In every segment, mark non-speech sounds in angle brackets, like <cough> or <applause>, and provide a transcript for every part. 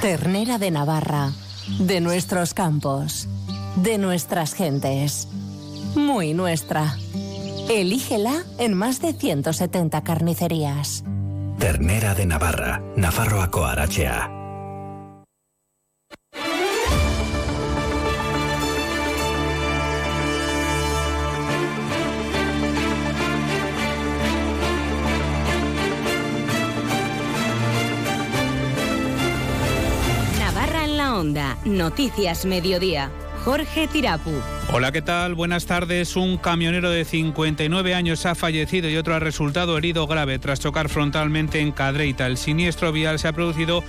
Ternera de Navarra, de nuestros campos, de nuestras gentes. Muy nuestra. Elígela en más de 170 carnicerías. Ternera de Navarra, Nafarroako Arachea. Noticias Mediodía. Jorge Tirapu. Hola, ¿qué tal? Buenas tardes. Un camionero de 59 años ha fallecido y otro ha resultado herido grave tras chocar frontalmente en Cadreita. El siniestro vial se ha producido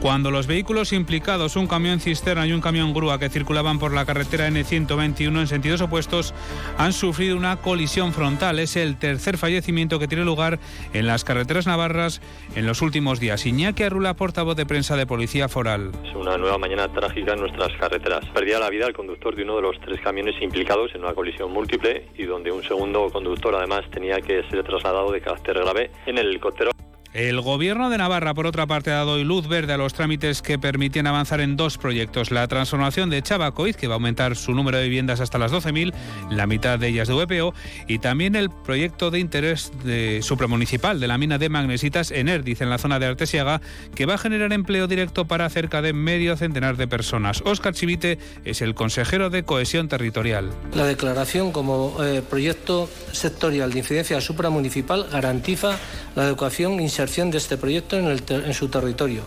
cuando los vehículos implicados, un camión cisterna y un camión grúa que circulaban por la carretera N121 en sentidos opuestos, han sufrido una colisión frontal. Es el tercer fallecimiento que tiene lugar en las carreteras navarras en los últimos días. Iñaki Arrula, portavoz de prensa de Policía Foral. Es una nueva mañana trágica en nuestras carreteras. Perdía la vida el conductor de uno de los tres camiones implicados en una colisión múltiple y donde un segundo conductor además tenía que ser trasladado de carácter grave en el helicóptero. El Gobierno de Navarra, por otra parte, ha dado luz verde a los trámites que permitían avanzar en dos proyectos. La transformación de Chabacoiz, que va a aumentar su número de viviendas hasta las 12.000, la mitad de ellas de VPO, y también el proyecto de interés de supramunicipal de la mina de magnesitas en Erdiz, en la zona de Artesiaga, que va a generar empleo directo para cerca de medio centenar de personas. Óscar Chivite es el consejero de Cohesión Territorial. La declaración como eh, proyecto sectorial de incidencia supramunicipal garantiza la adecuación e inserción de este proyecto en, el ter en su territorio.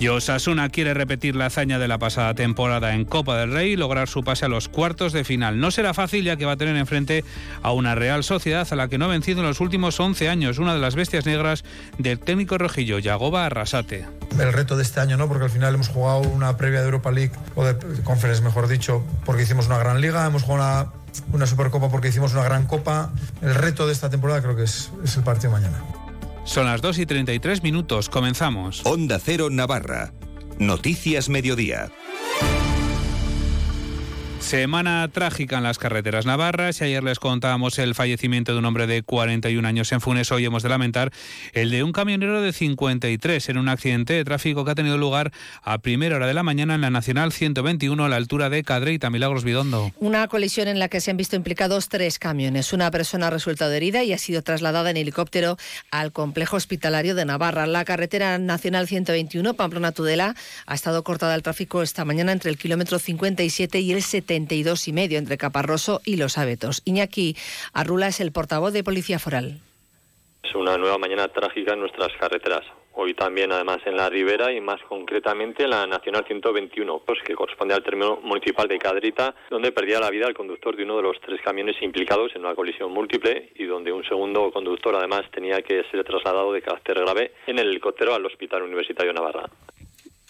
Y Osasuna quiere repetir la hazaña de la pasada temporada en Copa del Rey y lograr su pase a los cuartos de final. No será fácil ya que va a tener enfrente a una Real Sociedad a la que no ha vencido en los últimos 11 años, una de las bestias negras del técnico rojillo, Yagoba Arrasate. El reto de este año, ¿no? Porque al final hemos jugado una previa de Europa League, o de Conference, mejor dicho, porque hicimos una gran liga, hemos jugado una una Supercopa porque hicimos una gran Copa. El reto de esta temporada creo que es, es el partido mañana. Son las 2 y 33 minutos, comenzamos. Onda Cero Navarra. Noticias Mediodía. Semana trágica en las carreteras navarras ayer les contábamos el fallecimiento de un hombre de 41 años en Funes. Hoy hemos de lamentar el de un camionero de 53 en un accidente de tráfico que ha tenido lugar a primera hora de la mañana en la Nacional 121 a la altura de Cadreita, Milagros Bidondo. Una colisión en la que se han visto implicados tres camiones. Una persona ha resultado herida y ha sido trasladada en helicóptero al complejo hospitalario de Navarra. La carretera Nacional 121 Pamplona-Tudela ha estado cortada al tráfico esta mañana entre el kilómetro 57 y el 70 72 y medio entre Caparroso y Los Abetos. Iñaki Arrula es el portavoz de Policía Foral. Es una nueva mañana trágica en nuestras carreteras. Hoy también, además, en la Ribera y más concretamente en la Nacional 121, pues, que corresponde al término municipal de Cadrita, donde perdía la vida el conductor de uno de los tres camiones implicados en una colisión múltiple y donde un segundo conductor, además, tenía que ser trasladado de carácter grave en el helicóptero al Hospital Universitario Navarra.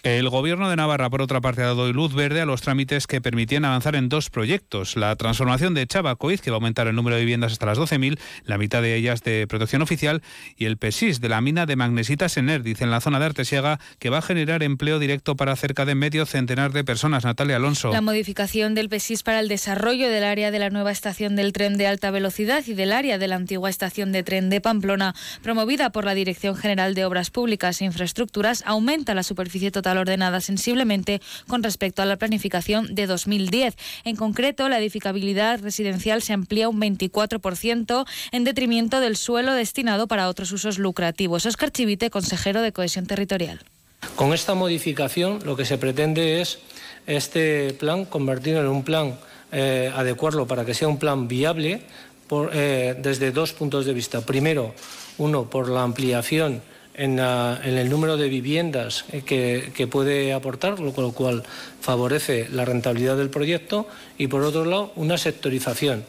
El Gobierno de Navarra, por otra parte, ha dado luz verde a los trámites que permitían avanzar en dos proyectos. La transformación de Chabacoiz, que va a aumentar el número de viviendas hasta las 12.000, la mitad de ellas de protección oficial, y el PESIS, de la mina de magnesitas en Erdiz, en la zona de Artesiaga, que va a generar empleo directo para cerca de medio centenar de personas. Natalia Alonso. La modificación del PESIS para el desarrollo del área de la nueva estación del tren de alta velocidad y del área de la antigua estación de tren de Pamplona, promovida por la Dirección General de Obras Públicas e Infraestructuras, aumenta la superficie total ordenada sensiblemente con respecto a la planificación de 2010. En concreto, la edificabilidad residencial se amplía un 24% en detrimento del suelo destinado para otros usos lucrativos. Oscar Chivite, consejero de Cohesión Territorial. Con esta modificación lo que se pretende es este plan convertirlo en un plan, eh, adecuarlo para que sea un plan viable eh, desde dos puntos de vista. Primero, uno, por la ampliación en, la, en, el número de viviendas que, que, puede aportar, lo cual favorece la rentabilidad del proyecto y, por otro lado, una sectorización.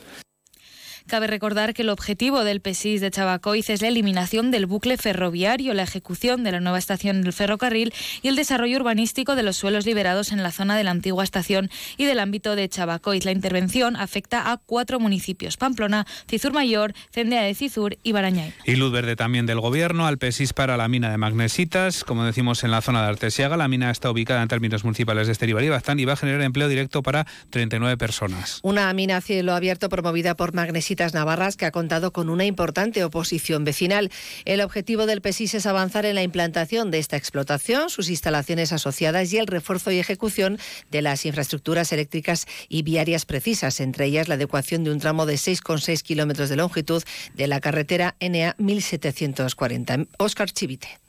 Cabe recordar que el objetivo del PESIS de Chabacoiz es la eliminación del bucle ferroviario, la ejecución de la nueva estación del ferrocarril y el desarrollo urbanístico de los suelos liberados en la zona de la antigua estación y del ámbito de Chabacoiz. La intervención afecta a cuatro municipios: Pamplona, Cizur Mayor, Cendea de Cizur y Barañay. Y luz verde también del gobierno al PESIS para la mina de magnesitas. Como decimos en la zona de Artesiaga, la mina está ubicada en términos municipales de Esteribar y Bastán y va a generar empleo directo para 39 personas. Una mina a cielo abierto promovida por Magnesitas Visitas Navarras, que ha contado con una importante oposición vecinal. El objetivo del PESIS es avanzar en la implantación de esta explotación, sus instalaciones asociadas y el refuerzo y ejecución de las infraestructuras eléctricas y viarias precisas, entre ellas la adecuación de un tramo de 6,6 kilómetros de longitud de la carretera NA 1740. Óscar Chivite.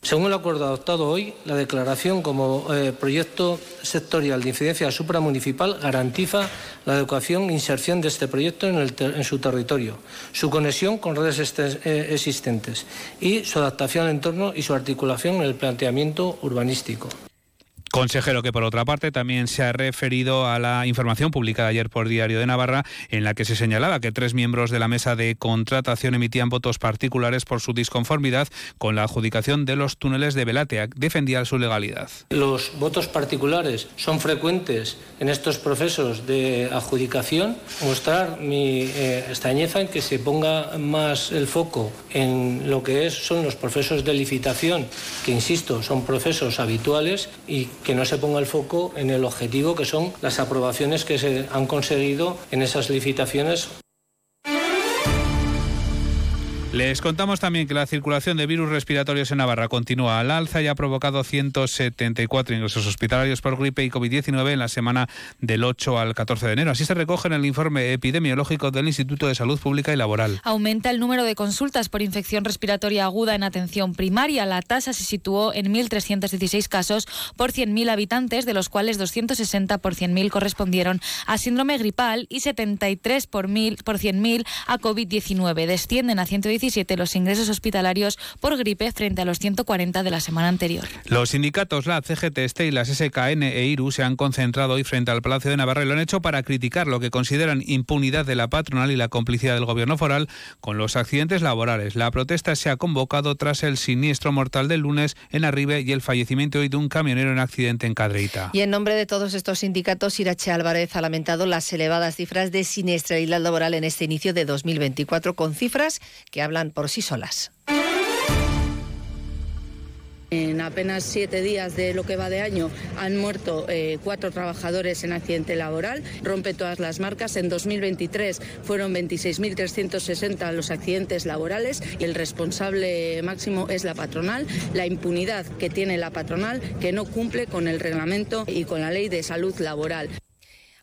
Según el acuerdo adoptado hoy, la declaración como eh, proyecto sectorial de incidencia supramunicipal garantiza la adecuación e inserción de este proyecto en, su territorio, su conexión con redes eh, existentes y su adaptación al entorno y su articulación en el planteamiento urbanístico. Consejero que por otra parte también se ha referido a la información publicada ayer por Diario de Navarra en la que se señalaba que tres miembros de la mesa de contratación emitían votos particulares por su disconformidad con la adjudicación de los túneles de Belatea. Defendía su legalidad. Los votos particulares son frecuentes en estos procesos de adjudicación. Mostrar mi eh, extrañeza en que se ponga más el foco en lo que es, son los procesos de licitación, que insisto, son procesos habituales y que no se ponga el foco en el objetivo que son las aprobaciones que se han conseguido en esas licitaciones les contamos también que la circulación de virus respiratorios en Navarra continúa al alza y ha provocado 174 ingresos hospitalarios por gripe y COVID-19 en la semana del 8 al 14 de enero. Así se recoge en el informe epidemiológico del Instituto de Salud Pública y Laboral. Aumenta el número de consultas por infección respiratoria aguda en atención primaria. La tasa se situó en 1.316 casos por 100.000 habitantes, de los cuales 260 por 100.000 correspondieron a síndrome gripal y 73 por, por 100.000 a COVID-19. Descienden a 110 los ingresos hospitalarios por gripe frente a los 140 de la semana anterior. Los sindicatos, la CGT, STE y las SKN e IRU se han concentrado hoy frente al Palacio de Navarra y lo han hecho para criticar lo que consideran impunidad de la patronal y la complicidad del gobierno foral con los accidentes laborales. La protesta se ha convocado tras el siniestro mortal del lunes en Arribe y el fallecimiento hoy de un camionero en accidente en Cadreita. Y en nombre de todos estos sindicatos, Irache Álvarez ha lamentado las elevadas cifras de siniestralidad laboral en este inicio de 2024, con cifras que hablan por sí solas. En apenas siete días de lo que va de año han muerto eh, cuatro trabajadores en accidente laboral, rompe todas las marcas. En 2023 fueron 26.360 los accidentes laborales y el responsable máximo es la patronal. La impunidad que tiene la patronal que no cumple con el reglamento y con la ley de salud laboral.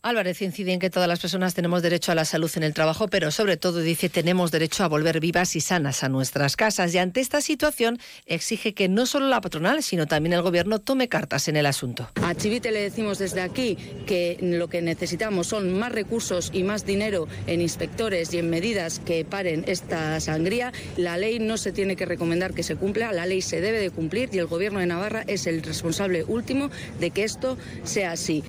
Álvarez incide en que todas las personas tenemos derecho a la salud en el trabajo, pero sobre todo dice tenemos derecho a volver vivas y sanas a nuestras casas. Y ante esta situación exige que no solo la patronal, sino también el gobierno tome cartas en el asunto. A Chivite le decimos desde aquí que lo que necesitamos son más recursos y más dinero en inspectores y en medidas que paren esta sangría. La ley no se tiene que recomendar que se cumpla, la ley se debe de cumplir y el gobierno de Navarra es el responsable último de que esto sea así.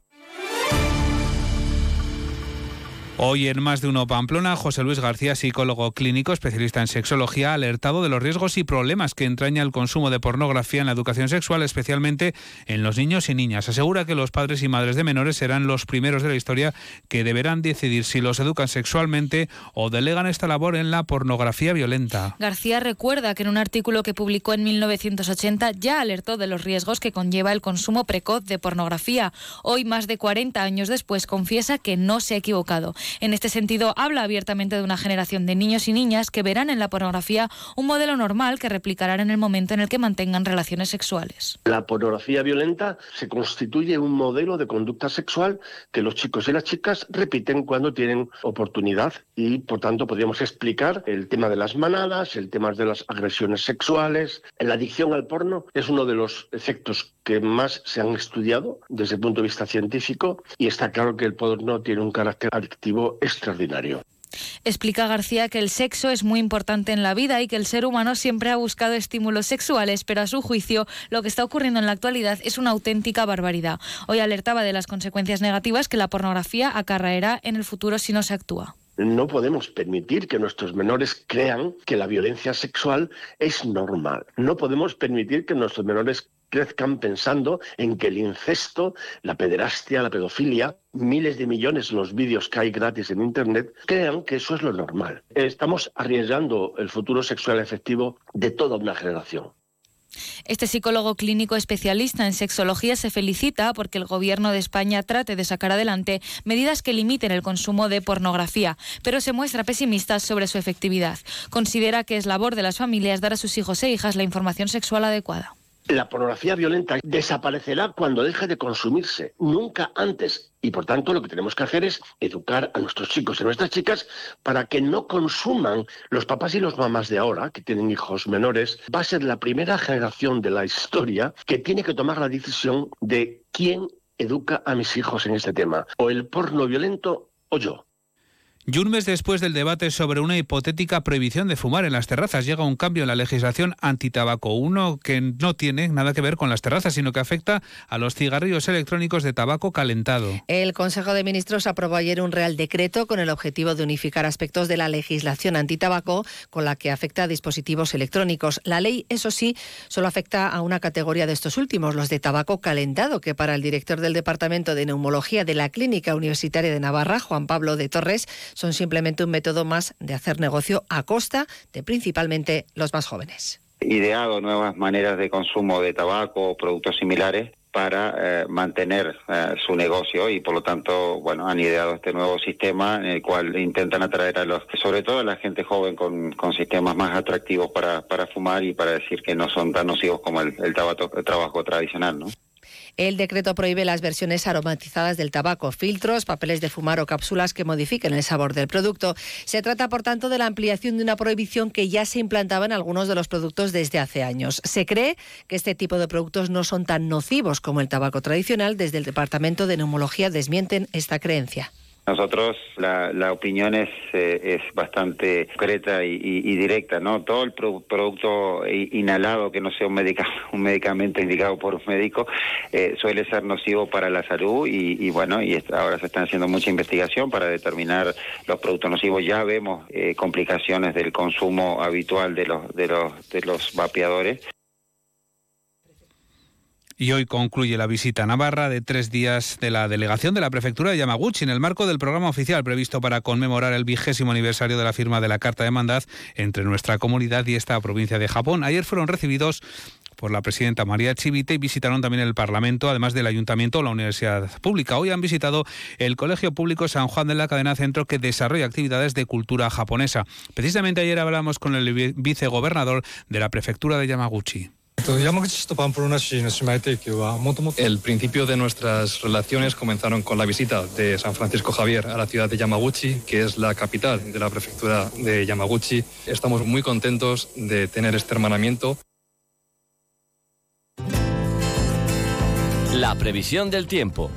Hoy en Más de Uno Pamplona, José Luis García, psicólogo clínico, especialista en sexología, ha alertado de los riesgos y problemas que entraña el consumo de pornografía en la educación sexual, especialmente en los niños y niñas. Asegura que los padres y madres de menores serán los primeros de la historia que deberán decidir si los educan sexualmente o delegan esta labor en la pornografía violenta. García recuerda que en un artículo que publicó en 1980 ya alertó de los riesgos que conlleva el consumo precoz de pornografía. Hoy, más de 40 años después, confiesa que no se ha equivocado. En este sentido, habla abiertamente de una generación de niños y niñas que verán en la pornografía un modelo normal que replicarán en el momento en el que mantengan relaciones sexuales. La pornografía violenta se constituye un modelo de conducta sexual que los chicos y las chicas repiten cuando tienen oportunidad y, por tanto, podríamos explicar el tema de las manadas, el tema de las agresiones sexuales. La adicción al porno es uno de los efectos que más se han estudiado desde el punto de vista científico y está claro que el porno tiene un carácter adictivo extraordinario. Explica García que el sexo es muy importante en la vida y que el ser humano siempre ha buscado estímulos sexuales, pero a su juicio lo que está ocurriendo en la actualidad es una auténtica barbaridad. Hoy alertaba de las consecuencias negativas que la pornografía acarraerá en el futuro si no se actúa. No podemos permitir que nuestros menores crean que la violencia sexual es normal. No podemos permitir que nuestros menores crezcan pensando en que el incesto, la pederastia, la pedofilia, miles de millones los vídeos que hay gratis en Internet, crean que eso es lo normal. Estamos arriesgando el futuro sexual efectivo de toda una generación. Este psicólogo clínico especialista en sexología se felicita porque el Gobierno de España trate de sacar adelante medidas que limiten el consumo de pornografía, pero se muestra pesimista sobre su efectividad. Considera que es labor de las familias dar a sus hijos e hijas la información sexual adecuada. La pornografía violenta desaparecerá cuando deje de consumirse, nunca antes. Y por tanto lo que tenemos que hacer es educar a nuestros chicos y a nuestras chicas para que no consuman los papás y los mamás de ahora, que tienen hijos menores. Va a ser la primera generación de la historia que tiene que tomar la decisión de quién educa a mis hijos en este tema, o el porno violento o yo. Y un mes después del debate sobre una hipotética prohibición de fumar en las terrazas, llega un cambio en la legislación antitabaco, uno que no tiene nada que ver con las terrazas, sino que afecta a los cigarrillos electrónicos de tabaco calentado. El Consejo de Ministros aprobó ayer un real decreto con el objetivo de unificar aspectos de la legislación antitabaco con la que afecta a dispositivos electrónicos. La ley, eso sí, solo afecta a una categoría de estos últimos, los de tabaco calentado, que para el director del Departamento de Neumología de la Clínica Universitaria de Navarra, Juan Pablo de Torres, son simplemente un método más de hacer negocio a costa de principalmente los más jóvenes. Ideado nuevas maneras de consumo de tabaco o productos similares para eh, mantener eh, su negocio y por lo tanto bueno han ideado este nuevo sistema en el cual intentan atraer a los sobre todo a la gente joven con, sistemas más atractivos para, fumar y para decir que no son tan nocivos como el, el, tabaco, el trabajo tradicional ¿no? El decreto prohíbe las versiones aromatizadas del tabaco, filtros, papeles de fumar o cápsulas que modifiquen el sabor del producto. Se trata, por tanto, de la ampliación de una prohibición que ya se implantaba en algunos de los productos desde hace años. Se cree que este tipo de productos no son tan nocivos como el tabaco tradicional. Desde el Departamento de Neumología desmienten esta creencia. Nosotros la, la opinión es, eh, es bastante concreta y, y, directa, ¿no? Todo el pro, producto inhalado que no sea un, <laughs> un medicamento indicado por un médico eh, suele ser nocivo para la salud y, y bueno, y ahora se están haciendo mucha investigación para determinar los productos nocivos. Ya vemos eh, complicaciones del consumo habitual de los de los de los vapeadores. Y hoy concluye la visita a Navarra de tres días de la delegación de la prefectura de Yamaguchi en el marco del programa oficial previsto para conmemorar el vigésimo aniversario de la firma de la Carta de Mandad entre nuestra comunidad y esta provincia de Japón. Ayer fueron recibidos por la presidenta María Chivite y visitaron también el Parlamento, además del Ayuntamiento o la Universidad Pública. Hoy han visitado el Colegio Público San Juan de la Cadena Centro que desarrolla actividades de cultura japonesa. Precisamente ayer hablamos con el vicegobernador de la prefectura de Yamaguchi. El principio de nuestras relaciones comenzaron con la visita de San Francisco Javier a la ciudad de Yamaguchi, que es la capital de la prefectura de Yamaguchi. Estamos muy contentos de tener este hermanamiento. La previsión del tiempo.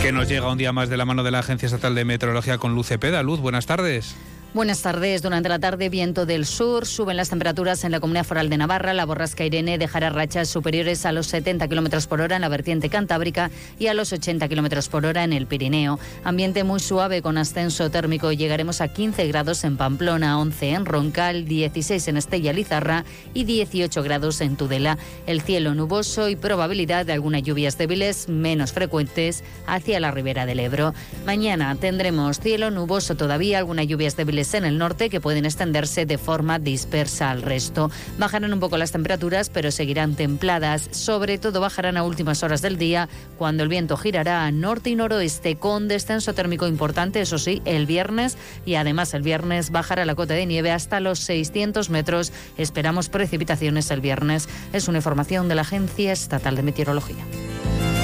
Que nos llega un día más de la mano de la Agencia Estatal de Meteorología con Luz Cepeda. Luz, buenas tardes. Buenas tardes. Durante la tarde, viento del sur. Suben las temperaturas en la comunidad foral de Navarra. La borrasca Irene dejará rachas superiores a los 70 kilómetros por hora en la vertiente cantábrica y a los 80 kilómetros por hora en el Pirineo. Ambiente muy suave con ascenso térmico. Llegaremos a 15 grados en Pamplona, 11 en Roncal, 16 en Estella Lizarra y 18 grados en Tudela. El cielo nuboso y probabilidad de algunas lluvias débiles menos frecuentes hacia la ribera del Ebro. Mañana tendremos cielo nuboso todavía, algunas lluvias débiles en el norte que pueden extenderse de forma dispersa al resto. Bajarán un poco las temperaturas, pero seguirán templadas. Sobre todo bajarán a últimas horas del día, cuando el viento girará a norte y noroeste con descenso térmico importante, eso sí, el viernes. Y además el viernes bajará la cota de nieve hasta los 600 metros. Esperamos precipitaciones el viernes. Es una información de la Agencia Estatal de Meteorología.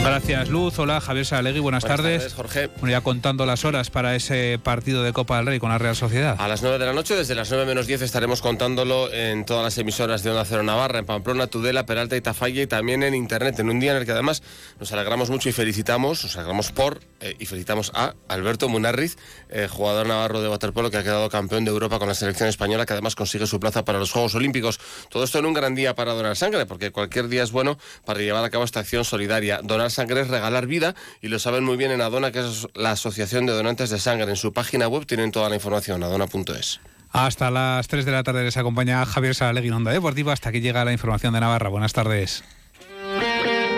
Gracias, Luz. Hola, Javier Salegui, buenas, buenas tardes. tardes. Jorge. Bueno, ya contando las horas para ese partido de Copa del Rey con la Real Sociedad. A las 9 de la noche, desde las 9 menos 10, estaremos contándolo en todas las emisoras de Onda Cero Navarra, en Pamplona, Tudela, Peralta y Tafalla y también en Internet, en un día en el que además nos alegramos mucho y felicitamos, nos alegramos por eh, y felicitamos a Alberto Munarriz, eh, jugador navarro de waterpolo que ha quedado campeón de Europa con la selección española, que además consigue su plaza para los Juegos Olímpicos. Todo esto en un gran día para donar sangre, porque cualquier día es bueno para llevar a cabo esta acción solidaria. Donar sangre es regalar vida y lo saben muy bien en Adona, que es la Asociación de Donantes de Sangre. En su página web tienen toda la información, adona.es. Hasta las 3 de la tarde les acompaña Javier Saralegui en Onda Deportiva hasta que llega la información de Navarra. Buenas tardes.